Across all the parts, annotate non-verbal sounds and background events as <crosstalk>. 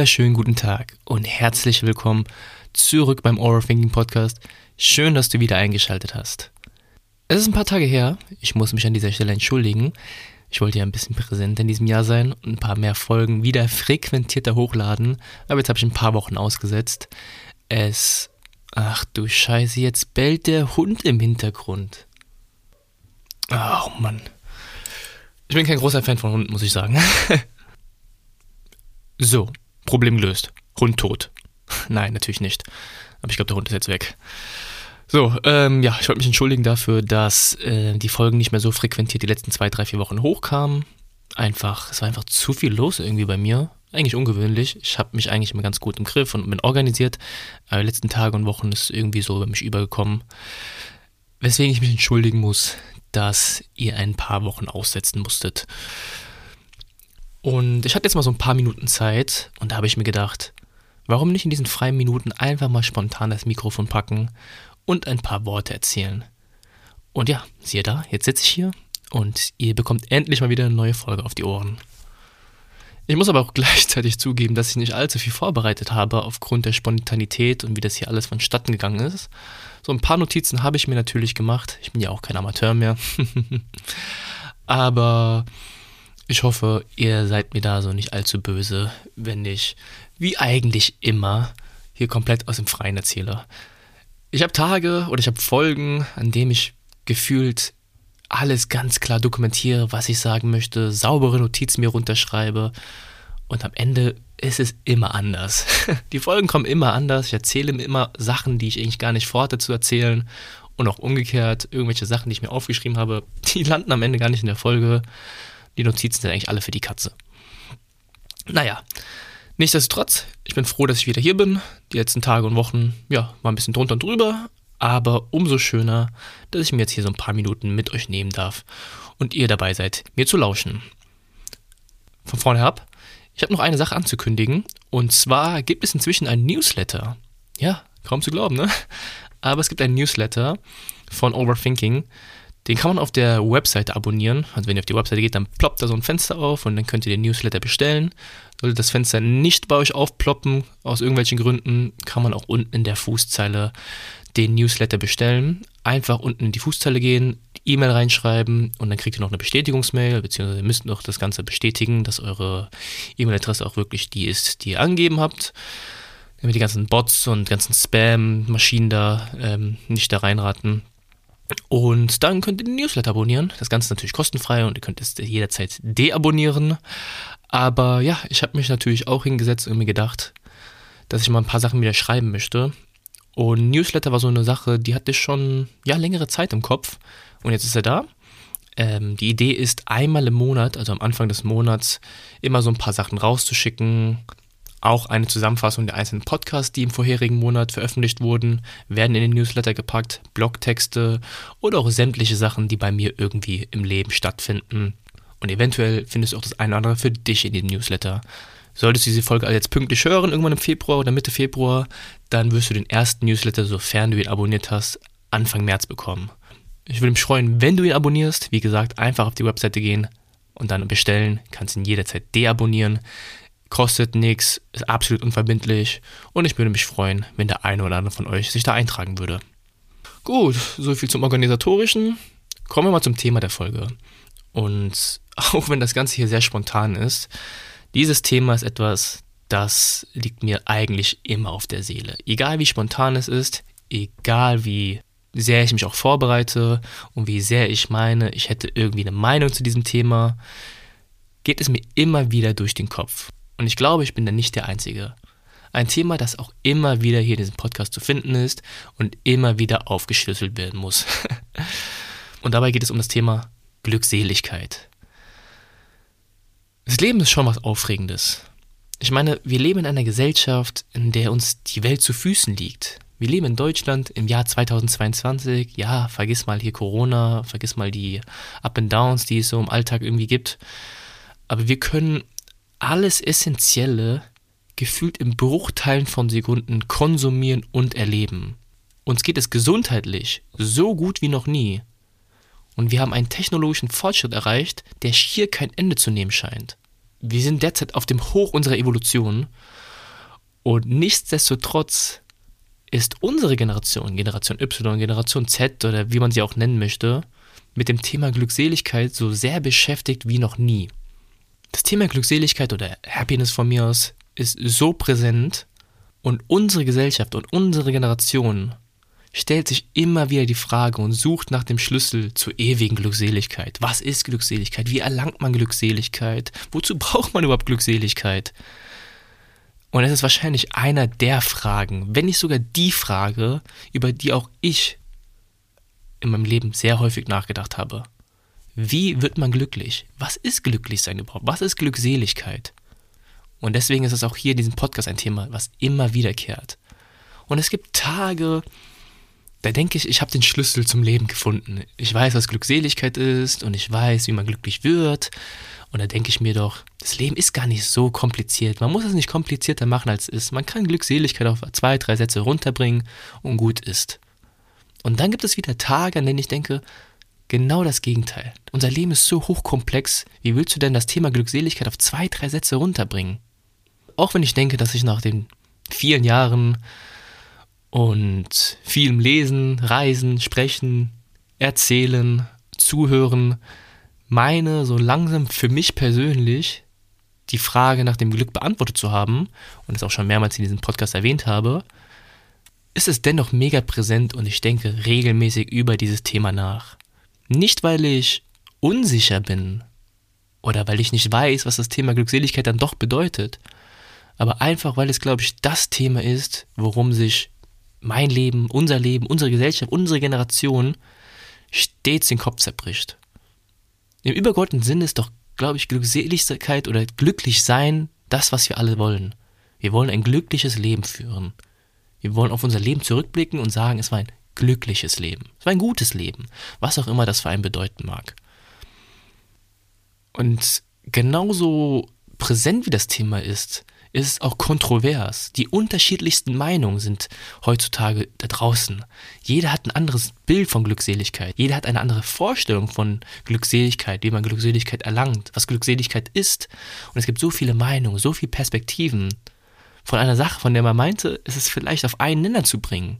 Wunderschönen guten Tag und herzlich willkommen zurück beim Overthinking Podcast. Schön, dass du wieder eingeschaltet hast. Es ist ein paar Tage her, ich muss mich an dieser Stelle entschuldigen. Ich wollte ja ein bisschen präsent in diesem Jahr sein und ein paar mehr Folgen wieder frequentierter hochladen, aber jetzt habe ich ein paar Wochen ausgesetzt. Es. Ach du Scheiße, jetzt bellt der Hund im Hintergrund. Oh Mann. Ich bin kein großer Fan von Hunden, muss ich sagen. <laughs> so, Problem gelöst. Hund tot. <laughs> Nein, natürlich nicht. Aber ich glaube, der Hund ist jetzt weg. So, ähm, ja, ich wollte mich entschuldigen dafür, dass äh, die Folgen nicht mehr so frequentiert die letzten zwei, drei, vier Wochen hochkamen. Einfach, es war einfach zu viel los irgendwie bei mir. Eigentlich ungewöhnlich. Ich habe mich eigentlich immer ganz gut im Griff und bin organisiert. Aber die letzten Tage und Wochen ist irgendwie so über mich übergekommen. Weswegen ich mich entschuldigen muss, dass ihr ein paar Wochen aussetzen musstet. Und ich hatte jetzt mal so ein paar Minuten Zeit und da habe ich mir gedacht, warum nicht in diesen freien Minuten einfach mal spontan das Mikrofon packen und ein paar Worte erzählen. Und ja, siehe da, jetzt sitze ich hier und ihr bekommt endlich mal wieder eine neue Folge auf die Ohren. Ich muss aber auch <laughs> gleichzeitig zugeben, dass ich nicht allzu viel vorbereitet habe aufgrund der Spontanität und wie das hier alles vonstatten gegangen ist. So ein paar Notizen habe ich mir natürlich gemacht. Ich bin ja auch kein Amateur mehr. <laughs> aber ich hoffe, ihr seid mir da so nicht allzu böse, wenn ich, wie eigentlich immer, hier komplett aus dem Freien erzähle. Ich habe Tage oder ich habe Folgen, an denen ich gefühlt alles ganz klar dokumentiere, was ich sagen möchte, saubere Notizen mir runterschreibe und am Ende ist es immer anders. <laughs> Die Folgen kommen immer anders. Ich erzähle mir immer Sachen, die ich eigentlich gar nicht vorhatte zu erzählen. Und auch umgekehrt, irgendwelche Sachen, die ich mir aufgeschrieben habe, <laughs> die landen am Ende gar nicht in der Folge. Die Notizen sind eigentlich alle für die Katze. Naja, nichtsdestotrotz, ich bin froh, dass ich wieder hier bin. Die letzten Tage und Wochen, ja, war ein bisschen drunter und drüber. Aber umso schöner, dass ich mir jetzt hier so ein paar Minuten mit euch nehmen darf und ihr dabei seid, mir zu lauschen. Von vorne ab, ich habe noch eine Sache anzukündigen. Und zwar gibt es inzwischen ein Newsletter. Ja, kaum zu glauben, ne? Aber es gibt ein Newsletter von Overthinking. Den kann man auf der Webseite abonnieren. Also wenn ihr auf die Webseite geht, dann ploppt da so ein Fenster auf und dann könnt ihr den Newsletter bestellen. Sollte das Fenster nicht bei euch aufploppen, aus irgendwelchen Gründen, kann man auch unten in der Fußzeile den Newsletter bestellen. Einfach unten in die Fußzeile gehen, E-Mail reinschreiben und dann kriegt ihr noch eine Bestätigungsmail, beziehungsweise ihr müsst noch das Ganze bestätigen, dass eure E-Mail-Adresse auch wirklich die ist, die ihr angegeben habt. Damit die ganzen Bots und ganzen Spam-Maschinen da ähm, nicht da reinraten. Und dann könnt ihr den Newsletter abonnieren. Das Ganze ist natürlich kostenfrei und ihr könnt es jederzeit deabonnieren. Aber ja, ich habe mich natürlich auch hingesetzt und mir gedacht, dass ich mal ein paar Sachen wieder schreiben möchte. Und Newsletter war so eine Sache, die hatte ich schon ja längere Zeit im Kopf. Und jetzt ist er da. Ähm, die Idee ist, einmal im Monat, also am Anfang des Monats, immer so ein paar Sachen rauszuschicken. Auch eine Zusammenfassung der einzelnen Podcasts, die im vorherigen Monat veröffentlicht wurden, werden in den Newsletter gepackt, Blogtexte oder auch sämtliche Sachen, die bei mir irgendwie im Leben stattfinden. Und eventuell findest du auch das eine oder andere für dich in dem Newsletter. Solltest du diese Folge also jetzt pünktlich hören, irgendwann im Februar oder Mitte Februar, dann wirst du den ersten Newsletter, sofern du ihn abonniert hast, Anfang März bekommen. Ich würde mich freuen, wenn du ihn abonnierst. Wie gesagt, einfach auf die Webseite gehen und dann bestellen. Kannst ihn jederzeit deabonnieren. Kostet nichts, ist absolut unverbindlich und ich würde mich freuen, wenn der eine oder andere von euch sich da eintragen würde. Gut, soviel zum Organisatorischen. Kommen wir mal zum Thema der Folge. Und <laughs> auch wenn das Ganze hier sehr spontan ist, dieses Thema ist etwas, das liegt mir eigentlich immer auf der Seele. Egal wie spontan es ist, egal wie sehr ich mich auch vorbereite und wie sehr ich meine, ich hätte irgendwie eine Meinung zu diesem Thema, geht es mir immer wieder durch den Kopf. Und ich glaube, ich bin da nicht der Einzige. Ein Thema, das auch immer wieder hier in diesem Podcast zu finden ist und immer wieder aufgeschlüsselt werden muss. <laughs> und dabei geht es um das Thema Glückseligkeit. Das Leben ist schon was Aufregendes. Ich meine, wir leben in einer Gesellschaft, in der uns die Welt zu Füßen liegt. Wir leben in Deutschland im Jahr 2022. Ja, vergiss mal hier Corona, vergiss mal die Up and Downs, die es so im Alltag irgendwie gibt. Aber wir können alles Essentielle gefühlt in Bruchteilen von Sekunden konsumieren und erleben. Uns geht es gesundheitlich so gut wie noch nie. Und wir haben einen technologischen Fortschritt erreicht, der schier kein Ende zu nehmen scheint. wir sind derzeit auf dem Hoch unserer Evolution und nichtsdestotrotz ist unsere Generation, Generation Y, Generation Z oder wie man sie auch nennen möchte, mit dem Thema Glückseligkeit so sehr beschäftigt wie noch nie. Das Thema Glückseligkeit oder Happiness von mir aus ist so präsent und unsere Gesellschaft und unsere Generation stellt sich immer wieder die Frage und sucht nach dem Schlüssel zur ewigen Glückseligkeit. Was ist Glückseligkeit? Wie erlangt man Glückseligkeit? Wozu <laughs> braucht man überhaupt Glückseligkeit? Und es ist wahrscheinlich einer der Fragen, wenn nicht sogar die Frage, über die auch ich in meinem Leben sehr häufig nachgedacht habe. Wie wird man glücklich? Was ist glücklich sein überhaupt? Was ist Glückseligkeit? Und deswegen ist es auch hier in diesem Podcast ein Thema, was immer wiederkehrt. Und es gibt Tage, da denke ich, ich habe den Schlüssel zum Leben gefunden. Ich weiß, was Glückseligkeit ist und ich weiß, wie man glücklich wird. Und da denke ich mir doch, das Leben ist gar nicht so kompliziert. Man muss es nicht komplizierter machen, als es ist. Man kann Glückseligkeit auf zwei, drei Sätze runterbringen und gut ist. Und dann gibt es wieder Tage, an denen ich denke, genau das Gegenteil. Unser Leben ist so hochkomplex. Wie willst du denn das Thema Glückseligkeit auf zwei, drei Sätze runterbringen? Auch wenn ich denke, dass ich nach den vielen Jahren und vielem Lesen, Reisen, Sprechen, Erzählen, Zuhören, meine so langsam für mich persönlich die Frage nach dem Glück beantwortet zu haben und es auch schon mehrmals in diesem Podcast erwähnt habe, ist es dennoch mega präsent und ich denke regelmäßig über dieses Thema nach. Nicht, weil ich unsicher bin oder weil ich nicht weiß, was das Thema Glückseligkeit dann doch bedeutet, aber einfach, weil es, glaube ich, das Thema ist, worum sich mein Leben, unser Leben, unsere Gesellschaft, unsere Generation stets den Kopf zerbricht. Im übergeordneten Sinn ist doch, glaube ich, Glückseligkeit oder glücklich sein das, was wir alle wollen. Wir wollen ein glückliches Leben führen. Wir wollen auf unser Leben zurückblicken und sagen, es war ein glückliches Leben. Es war ein gutes Leben. Was auch immer das für einen bedeuten mag. Und genauso präsent wie das Thema ist, ist es auch kontrovers. Die unterschiedlichsten Meinungen sind heutzutage da draußen. Jeder hat ein anderes Bild von Glückseligkeit. Jeder hat eine andere Vorstellung von Glückseligkeit, wie man Glückseligkeit erlangt, was Glückseligkeit ist. Und es gibt so viele Meinungen, so viele Perspektiven von einer Sache, von der man meinte, ist es vielleicht auf einen Nenner zu bringen.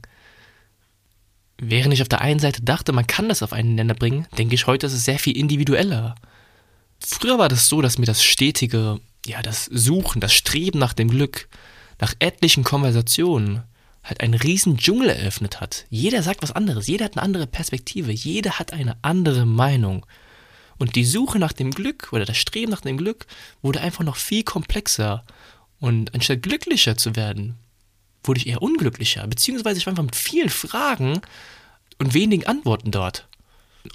Während ich auf der einen Seite dachte, man kann das auf einen Nenner bringen, denke ich heute, ist es sehr viel individueller. Früher war das so, dass mir das stetige ja, das Suchen, das Streben nach dem Glück, nach etlichen Konversationen halt einen riesen Dschungel eröffnet hat. Jeder sagt was anderes, jeder hat eine andere Perspektive, jeder hat eine andere Meinung. Und die Suche nach dem Glück oder das Streben nach dem Glück wurde einfach noch viel komplexer. Und anstatt glücklicher zu werden, wurde ich eher unglücklicher, beziehungsweise ich war einfach mit vielen Fragen und wenigen Antworten dort.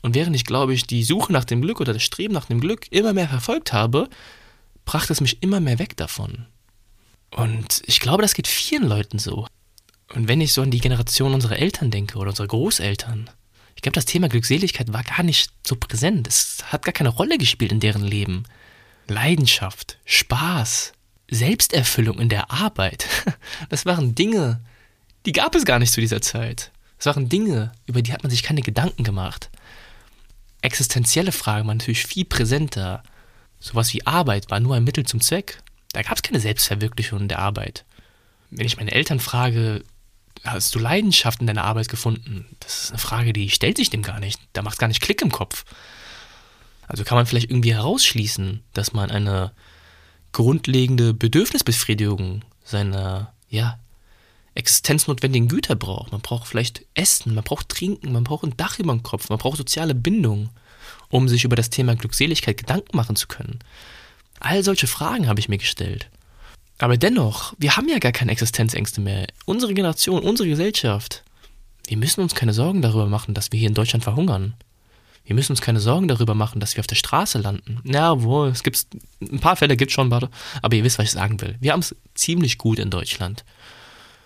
Und während ich, glaube ich, die Suche nach dem Glück oder das Streben nach dem Glück immer mehr verfolgt habe, brachte es mich immer mehr weg davon. Und ich glaube, das geht vielen Leuten so. Und wenn ich so an die Generation unserer Eltern denke oder unserer Großeltern, ich glaube, das Thema Glückseligkeit war gar nicht so präsent. Es hat gar keine Rolle gespielt in deren Leben. Leidenschaft, Spaß, Selbsterfüllung in der Arbeit, <laughs> das waren Dinge, die gab es gar nicht zu dieser Zeit. Das waren Dinge, über die hat man sich keine Gedanken gemacht. Existenzielle Fragen waren natürlich viel präsenter. Sowas wie Arbeit war nur ein Mittel zum Zweck. Da gab es keine Selbstverwirklichung in der Arbeit. Wenn ich meine Eltern frage, hast du Leidenschaft in deiner Arbeit gefunden? Das ist eine Frage, die stellt sich dem gar nicht. Da macht es gar nicht Klick im Kopf. Also kann man vielleicht irgendwie herausschließen, dass man eine grundlegende Bedürfnisbefriedigung seiner, ja, existenznotwendigen Güter braucht. Man braucht vielleicht Essen, man braucht Trinken, man braucht ein Dach über dem Kopf, man braucht soziale Bindung um sich über das Thema Glückseligkeit Gedanken machen zu können? All solche Fragen habe ich mir gestellt. Aber dennoch, wir haben ja gar keine Existenzängste mehr. Unsere Generation, unsere Gesellschaft. Wir müssen uns keine Sorgen darüber machen, dass wir hier in Deutschland verhungern. Wir müssen uns keine Sorgen darüber machen, dass wir auf der Straße landen. Ja, wohl, es gibt ein paar Fälle gibt schon, aber ihr wisst, was ich sagen will. Wir haben es ziemlich gut in Deutschland.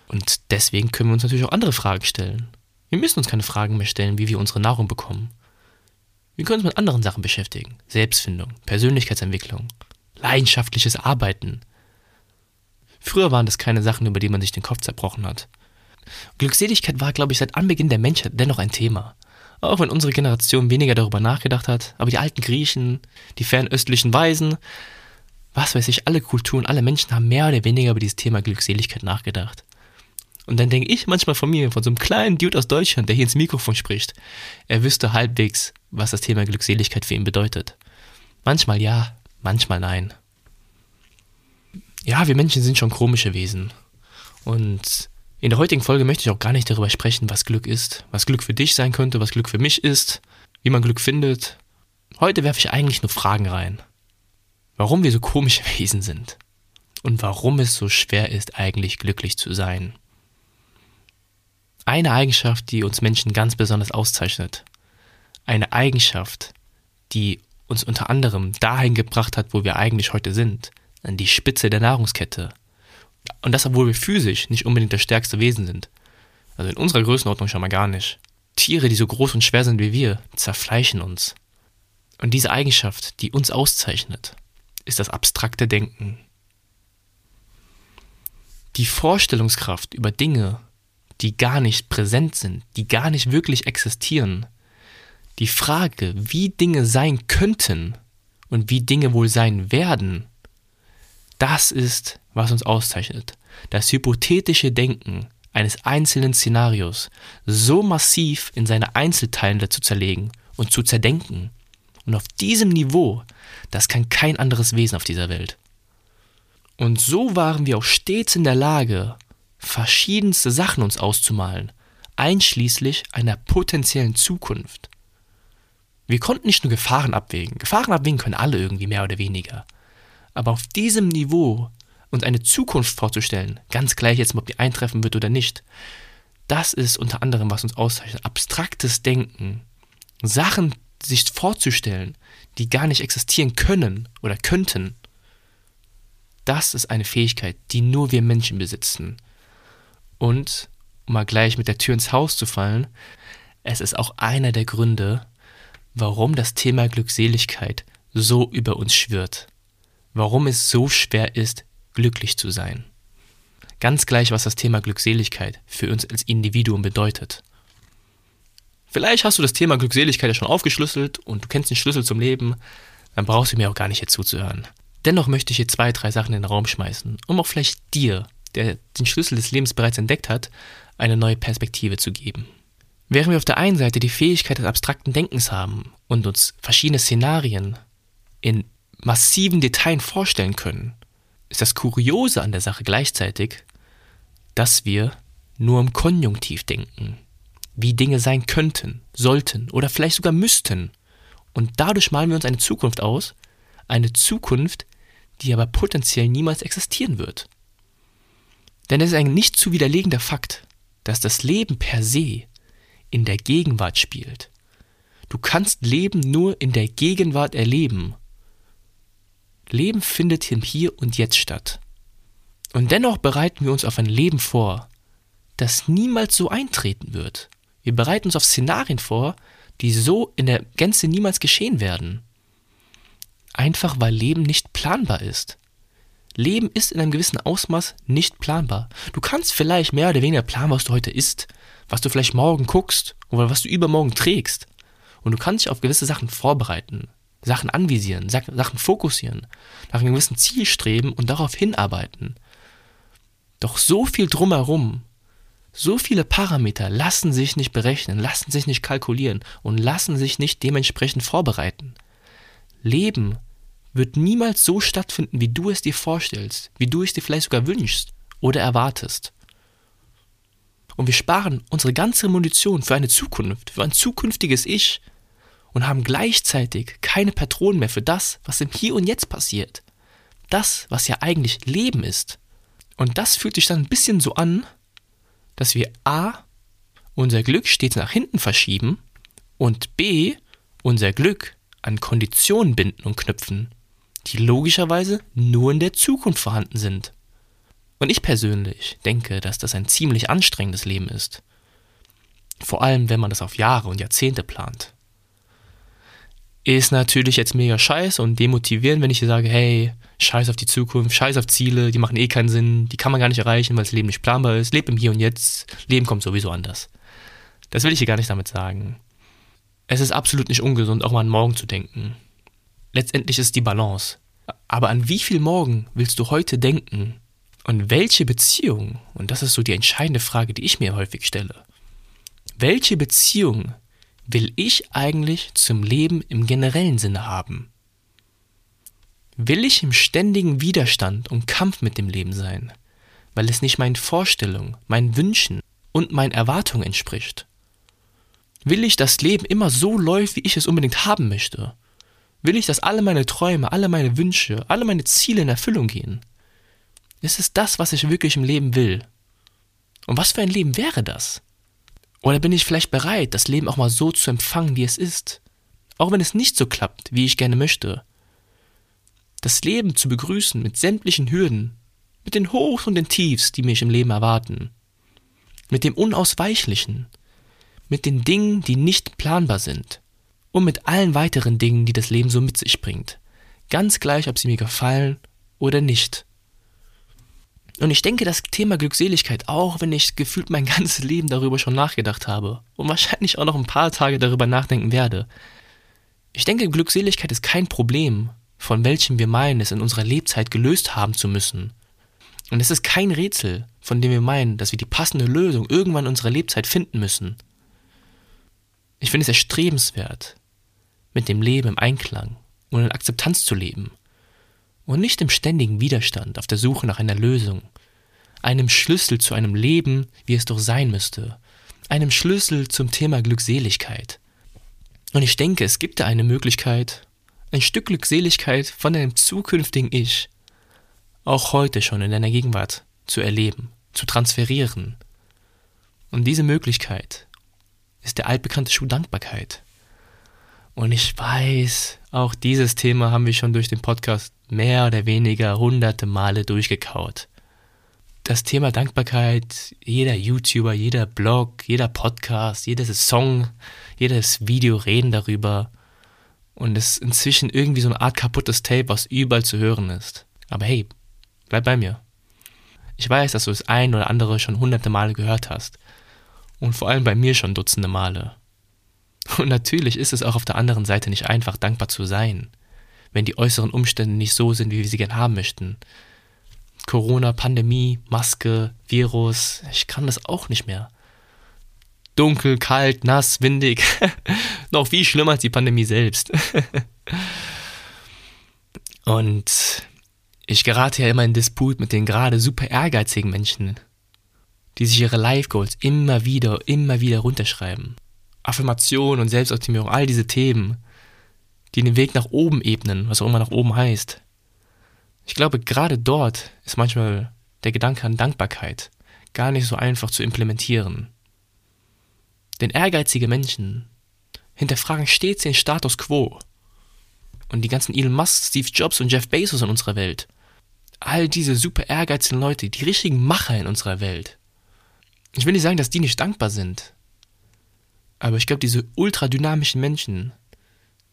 Und deswegen können wir uns natürlich auch andere Fragen stellen. Wir müssen uns keine Fragen mehr stellen, wie wir unsere Nahrung bekommen. Wir können uns mit anderen Sachen beschäftigen. Selbstfindung, Persönlichkeitsentwicklung, leidenschaftliches Arbeiten. Früher waren das keine Sachen, über die man sich den Kopf zerbrochen hat. Glückseligkeit war, glaube ich, seit Anbeginn der Menschheit dennoch ein Thema. Auch wenn unsere Generation weniger darüber nachgedacht hat, aber die alten Griechen, die fernöstlichen Weisen, was weiß ich, alle Kulturen, alle Menschen haben mehr oder weniger über dieses Thema Glückseligkeit nachgedacht. Und dann denke ich manchmal von mir, von so einem kleinen Dude aus Deutschland, der hier ins Mikrofon spricht, er wüsste halbwegs, was das Thema Glückseligkeit für ihn bedeutet. Manchmal ja, manchmal nein. Ja, wir Menschen sind schon komische Wesen. Und in der heutigen Folge möchte ich auch gar nicht darüber sprechen, was Glück ist, was Glück für dich sein könnte, was Glück für mich ist, wie man Glück findet. Heute werfe ich eigentlich nur Fragen rein. Warum wir so komische <laughs> Wesen sind und warum es so schwer ist, eigentlich glücklich zu sein. Eine Eigenschaft, die uns Menschen ganz besonders auszeichnet. Eine Eigenschaft, die uns unter anderem dahin gebracht hat, wo wir eigentlich heute sind, an die Spitze der Nahrungskette. Und das, obwohl wir physisch nicht unbedingt das stärkste Wesen sind. Also in unserer Größenordnung schon mal gar nicht. Tiere, die so groß und schwer sind wie wir, zerfleischen uns. Und diese Eigenschaft, die uns auszeichnet, ist das abstrakte Denken. Die Vorstellungskraft über Dinge, die gar nicht präsent sind, die gar nicht wirklich existieren. Die Frage, wie Dinge sein könnten und wie Dinge wohl sein werden, das ist, was uns auszeichnet. Das hypothetische Denken eines einzelnen Szenarios so massiv in seine Einzelteile zu zerlegen und zu zerdenken. Und auf diesem Niveau, das kann kein anderes Wesen auf dieser Welt. Und so waren wir auch stets in der Lage, verschiedenste Sachen uns auszumalen, einschließlich einer potenziellen Zukunft. Wir konnten nicht nur Gefahren abwägen. Gefahren abwägen können alle irgendwie mehr oder weniger. Aber auf diesem Niveau uns eine Zukunft vorzustellen, ganz gleich jetzt, ob die eintreffen wird oder nicht, das ist unter anderem, was uns auszeichnet. Abstraktes Denken. Sachen sich vorzustellen, die gar nicht existieren können oder könnten. Das ist eine Fähigkeit, die nur wir Menschen besitzen. Und, um mal gleich mit der Tür ins Haus zu fallen, es ist auch einer der Gründe, warum das Thema Glückseligkeit so über uns schwirrt. Warum es so schwer ist, glücklich zu sein. Ganz gleich, was das Thema Glückseligkeit für uns als Individuum bedeutet. Vielleicht hast du das Thema Glückseligkeit ja schon aufgeschlüsselt und du kennst den Schlüssel zum Leben, dann brauchst du mir auch gar nicht hier zuzuhören. Dennoch möchte ich hier zwei, drei Sachen in den Raum schmeißen, um auch vielleicht dir der den Schlüssel des Lebens bereits entdeckt hat, eine neue Perspektive zu geben. Während wir auf der einen Seite die Fähigkeit des abstrakten Denkens haben und uns verschiedene Szenarien in massiven Details vorstellen können, ist das Kuriose an der Sache gleichzeitig, dass wir nur im Konjunktiv denken, wie Dinge sein könnten, sollten oder vielleicht sogar müssten. Und dadurch malen wir uns eine Zukunft aus, eine Zukunft, die aber potenziell niemals existieren wird. Denn es ist ein nicht zu widerlegender Fakt, dass das Leben per se in der Gegenwart spielt. Du kannst Leben nur in der Gegenwart erleben. Leben findet im Hier und Jetzt statt. Und dennoch bereiten wir uns auf ein Leben vor, das niemals so eintreten wird. Wir bereiten uns auf Szenarien vor, die so in der Gänze niemals geschehen werden. Einfach weil Leben nicht planbar ist. Leben ist in einem gewissen Ausmaß nicht planbar. Du kannst vielleicht mehr oder weniger planen, was du heute isst, was du vielleicht morgen guckst oder was du übermorgen trägst. Und du kannst dich auf gewisse Sachen vorbereiten, Sachen anvisieren, Sachen fokussieren, nach einem gewissen Ziel streben und darauf hinarbeiten. Doch so viel drumherum, so viele Parameter lassen sich nicht berechnen, lassen sich nicht kalkulieren und lassen sich nicht dementsprechend vorbereiten. Leben wird niemals so stattfinden, wie du es dir vorstellst, wie du es dir vielleicht sogar wünschst oder erwartest. Und wir sparen unsere ganze Munition für eine Zukunft, für ein zukünftiges Ich und haben gleichzeitig keine Patronen mehr für das, was im Hier und Jetzt passiert. Das, was ja eigentlich Leben ist. Und das fühlt sich dann ein bisschen so an, dass wir A, unser Glück stets nach hinten verschieben und B, unser Glück an Konditionen binden und knüpfen, die logischerweise nur in der Zukunft vorhanden sind. Und ich persönlich denke, dass das ein ziemlich anstrengendes Leben ist. Vor allem, wenn man das auf Jahre und Jahrzehnte plant. Ist natürlich jetzt mega scheiße und demotivierend, wenn ich dir sage, hey, scheiß auf die Zukunft, scheiß auf Ziele, die machen eh keinen Sinn, die kann man gar nicht erreichen, weil das Leben nicht planbar ist. Leb im Hier und Jetzt, Leben kommt sowieso anders. Das will ich hier gar nicht damit sagen. Es ist absolut nicht ungesund, auch mal an morgen zu denken letztendlich ist die Balance. Aber an wie viel Morgen willst du heute denken? Und welche Beziehung, und das ist so die entscheidende Frage, die ich mir häufig stelle, welche Beziehung will ich eigentlich zum Leben im generellen Sinne haben? Will ich im ständigen Widerstand und Kampf mit dem Leben sein, weil es nicht meinen Vorstellungen, meinen Wünschen und meinen Erwartungen entspricht? Will ich, dass Leben immer so läuft, wie ich es unbedingt haben möchte? Will ich, dass alle meine Träume, alle meine Wünsche, alle meine Ziele in Erfüllung gehen? Ist es das, was ich wirklich im Leben will? Und was für ein Leben wäre das? Oder bin ich vielleicht bereit, das Leben auch mal so zu empfangen, wie es ist? Auch wenn es nicht so klappt, wie ich gerne möchte. Das Leben zu begrüßen mit sämtlichen Hürden, mit den Hochs und den Tiefs, die mich im Leben erwarten. Mit dem Unausweichlichen, mit den Dingen, die nicht planbar sind. Und mit allen weiteren Dingen, die das Leben so mit sich bringt. Ganz gleich, ob sie mir gefallen oder nicht. Und ich denke, das Thema Glückseligkeit, auch wenn ich gefühlt mein <laughs> ganzes Leben darüber schon nachgedacht habe und wahrscheinlich auch noch ein paar Tage darüber nachdenken werde. Ich denke, Glückseligkeit ist kein Problem, von welchem wir meinen, es in unserer Lebzeit gelöst haben zu müssen. Und es ist kein Rätsel, von dem wir meinen, dass wir die passende Lösung irgendwann in unserer Lebzeit finden müssen. Ich finde es erstrebenswert, mit dem Leben im Einklang und in Akzeptanz zu leben und nicht im ständigen Widerstand auf der Suche nach einer Lösung, einem Schlüssel zu einem Leben, wie es doch sein müsste, einem Schlüssel zum Thema Glückseligkeit. Und ich denke, es gibt da eine Möglichkeit, ein Stück Glückseligkeit von deinem zukünftigen Ich auch heute schon in deiner Gegenwart zu erleben, zu transferieren. Und diese Möglichkeit ist der altbekannte Schuh Dankbarkeit. Und ich weiß, auch dieses Thema haben wir schon durch den Podcast mehr oder weniger hunderte Male durchgekaut. Das Thema Dankbarkeit, jeder YouTuber, jeder Blog, jeder Podcast, jedes Song, jedes Video reden darüber. Und es ist inzwischen irgendwie so eine Art kaputtes Tape, was überall zu hören ist. Aber hey, bleib bei mir. Ich weiß, dass du es ein oder andere schon hunderte Male gehört hast. Und vor allem bei mir schon dutzende Male. Und natürlich ist es auch auf der anderen Seite nicht einfach, dankbar zu sein wenn die äußeren Umstände nicht so sind, wie wir sie gern haben möchten. Corona, Pandemie, Maske, Virus, ich kann das auch nicht mehr. Dunkel, kalt, nass, windig. <laughs> Noch viel schlimmer als die Pandemie selbst. <laughs> Und ich gerate ja immer in Disput mit den gerade super ehrgeizigen Menschen, die sich ihre Life Goals immer wieder, immer wieder runterschreiben. Affirmation und Selbstoptimierung, all diese Themen die den Weg nach oben ebnen, was auch immer nach oben heißt. Ich glaube, gerade dort ist manchmal der Gedanke an Dankbarkeit gar nicht so einfach zu implementieren. Denn ehrgeizige Menschen hinterfragen stets den Status quo. Und die ganzen Elon Musk, Steve Jobs und Jeff Bezos in unserer Welt, all diese super ehrgeizigen Leute, die richtigen Macher in unserer Welt. Ich will nicht sagen, dass die nicht dankbar sind. Aber ich glaube, diese ultradynamischen Menschen,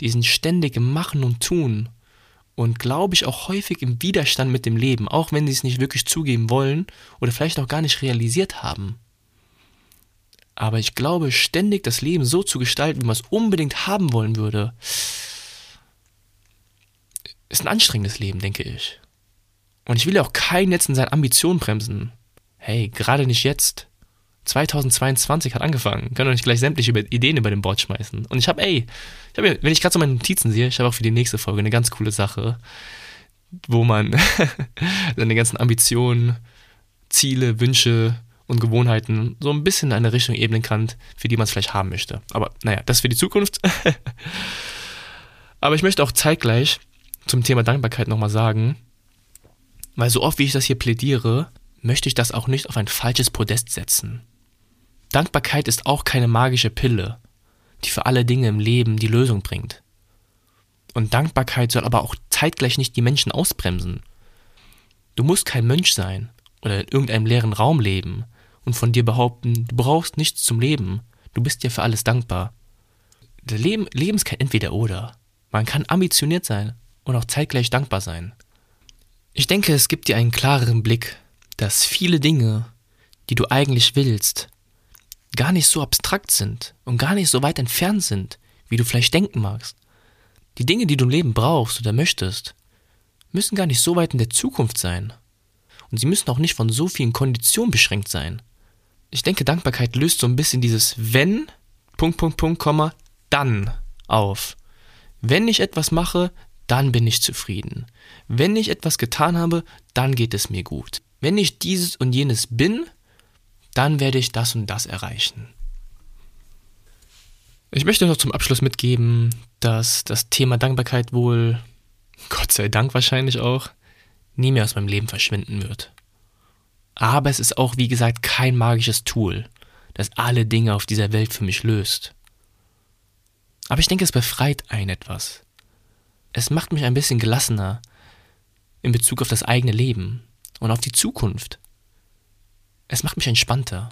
diesen ständigen Machen und Tun und glaube ich auch häufig im Widerstand mit dem Leben, auch wenn sie es nicht wirklich zugeben wollen oder vielleicht auch gar nicht realisiert haben. Aber ich glaube, ständig das Leben so zu gestalten, wie man es unbedingt haben wollen würde, ist ein anstrengendes Leben, denke ich. Und ich will ja auch keinen jetzt in seinen Ambitionen bremsen. Hey, gerade nicht jetzt. 2022 hat angefangen. Können doch nicht gleich sämtliche Ideen über den Bord schmeißen. Und ich habe, ey, ich hab, wenn ich gerade so meine Notizen sehe, ich habe auch für die nächste Folge eine ganz coole Sache, wo man <laughs> seine ganzen Ambitionen, Ziele, Wünsche und Gewohnheiten so ein bisschen in eine Richtung ebnen kann, für die man es vielleicht haben möchte. Aber naja, das für die Zukunft. <laughs> Aber ich möchte auch zeitgleich zum Thema Dankbarkeit nochmal sagen, weil so oft wie ich das hier plädiere, möchte ich das auch nicht auf ein falsches Podest setzen. Dankbarkeit ist auch keine magische Pille, die für alle Dinge im Leben die Lösung bringt. Und Dankbarkeit soll aber auch zeitgleich nicht die Menschen ausbremsen. Du musst kein Mönch sein oder in irgendeinem leeren Raum leben und von dir behaupten, du brauchst nichts zum Leben, du bist dir für alles dankbar. Das Leben, Leben ist kein Entweder-Oder. Man kann ambitioniert sein und auch zeitgleich dankbar sein. Ich denke, es gibt dir einen klareren Blick, dass viele Dinge, die du eigentlich willst, gar nicht so abstrakt sind und gar nicht so weit entfernt sind, wie du vielleicht denken magst. Die Dinge, die du im Leben brauchst oder möchtest, müssen gar nicht so weit in der Zukunft sein. Und sie müssen auch nicht von so vielen Konditionen beschränkt sein. Ich denke, Dankbarkeit löst so ein bisschen dieses wenn, Punkt, Punkt, Punkt, Komma, dann auf. Wenn ich etwas mache, dann bin ich zufrieden. Wenn ich etwas getan habe, dann geht es mir gut. Wenn ich dieses und jenes bin, dann werde ich das und das erreichen. Ich möchte noch zum Abschluss mitgeben, dass das Thema Dankbarkeit wohl, Gott sei Dank wahrscheinlich auch, nie mehr aus meinem Leben verschwinden wird. Aber es ist auch, wie gesagt, kein magisches Tool, das alle Dinge auf dieser Welt für mich löst. Aber ich denke, es befreit einen etwas. Es macht mich ein bisschen gelassener in Bezug auf das eigene Leben und auf die Zukunft. Es macht mich entspannter.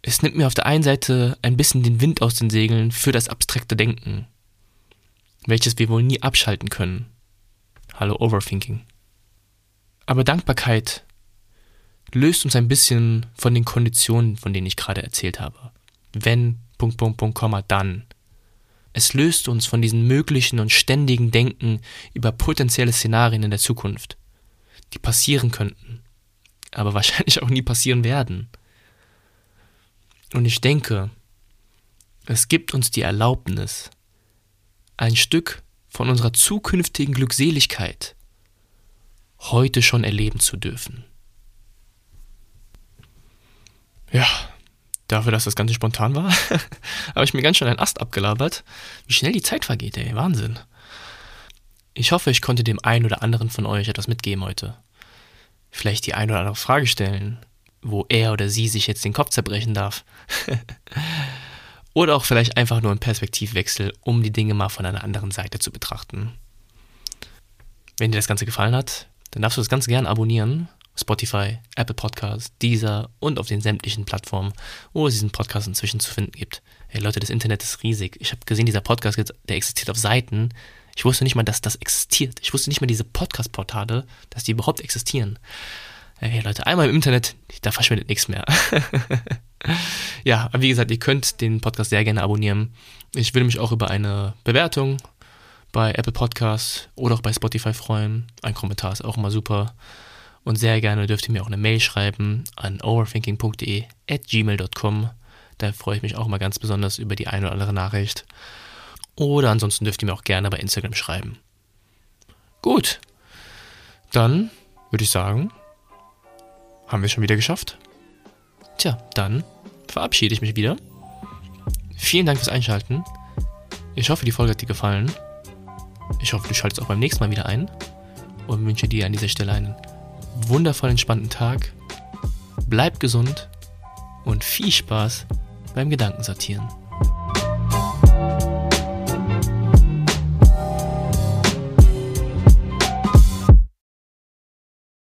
Es nimmt mir auf der einen Seite ein bisschen den Wind aus den Segeln für das abstrakte Denken, welches wir wohl nie abschalten können. Hallo Overthinking. Aber Dankbarkeit löst uns ein bisschen von den Konditionen, von denen ich gerade erzählt habe. Wenn, Punkt, Punkt, Punkt, Komma, dann. Es löst uns von diesem möglichen und ständigen Denken über potenzielle Szenarien in der Zukunft, die passieren könnten, aber <laughs> wahrscheinlich auch nie passieren werden. Und ich denke, es gibt uns die Erlaubnis, ein Stück von unserer zukünftigen Glückseligkeit heute schon erleben zu dürfen. Ja, dafür, dass das Ganze spontan war, <laughs> habe ich mir ganz schön einen Ast abgelabert. Wie schnell die Zeit vergeht, ey, Wahnsinn. Ich hoffe, ich konnte dem einen oder anderen von euch etwas mitgeben heute. Vielleicht die eine oder andere Frage stellen, wo er oder sie sich jetzt den Kopf zerbrechen darf. <laughs> oder auch vielleicht einfach nur einen Perspektivwechsel, um die Dinge mal von einer anderen Seite zu betrachten. Wenn dir das Ganze gefallen hat, dann darfst du das Ganze gerne abonnieren Spotify, Apple Podcasts, Deezer und auf den sämtlichen Plattformen, wo es diesen Podcast inzwischen zu finden gibt. Hey Leute, das Internet ist riesig. Ich habe gesehen, dieser Podcast, der existiert auf Seiten. Ich wusste nicht mal, dass das existiert. Ich wusste nicht mal diese Podcast-Portale, dass die überhaupt existieren. Hey Leute, einmal im Internet, da verschwindet nichts mehr. <laughs> ja, aber wie gesagt, ihr könnt den Podcast sehr gerne abonnieren. Ich würde mich auch über eine Bewertung bei Apple Podcasts oder auch bei Spotify freuen. Ein Kommentar ist auch immer super. Und sehr gerne dürft ihr mir auch eine Mail schreiben an overthinking.de at gmail.com. Da freue ich mich auch mal ganz besonders über die eine oder andere Nachricht. Oder ansonsten dürft ihr mir auch gerne bei Instagram schreiben. Gut, dann würde ich sagen, haben wir es schon wieder geschafft. Tja, dann verabschiede ich mich wieder. Vielen Dank fürs Einschalten. Ich hoffe, die Folge hat dir gefallen. Ich hoffe, du schaltest auch beim nächsten Mal wieder ein und wünsche dir an dieser Stelle einen wundervoll entspannten Tag, bleib gesund und viel Spaß beim Gedankensortieren.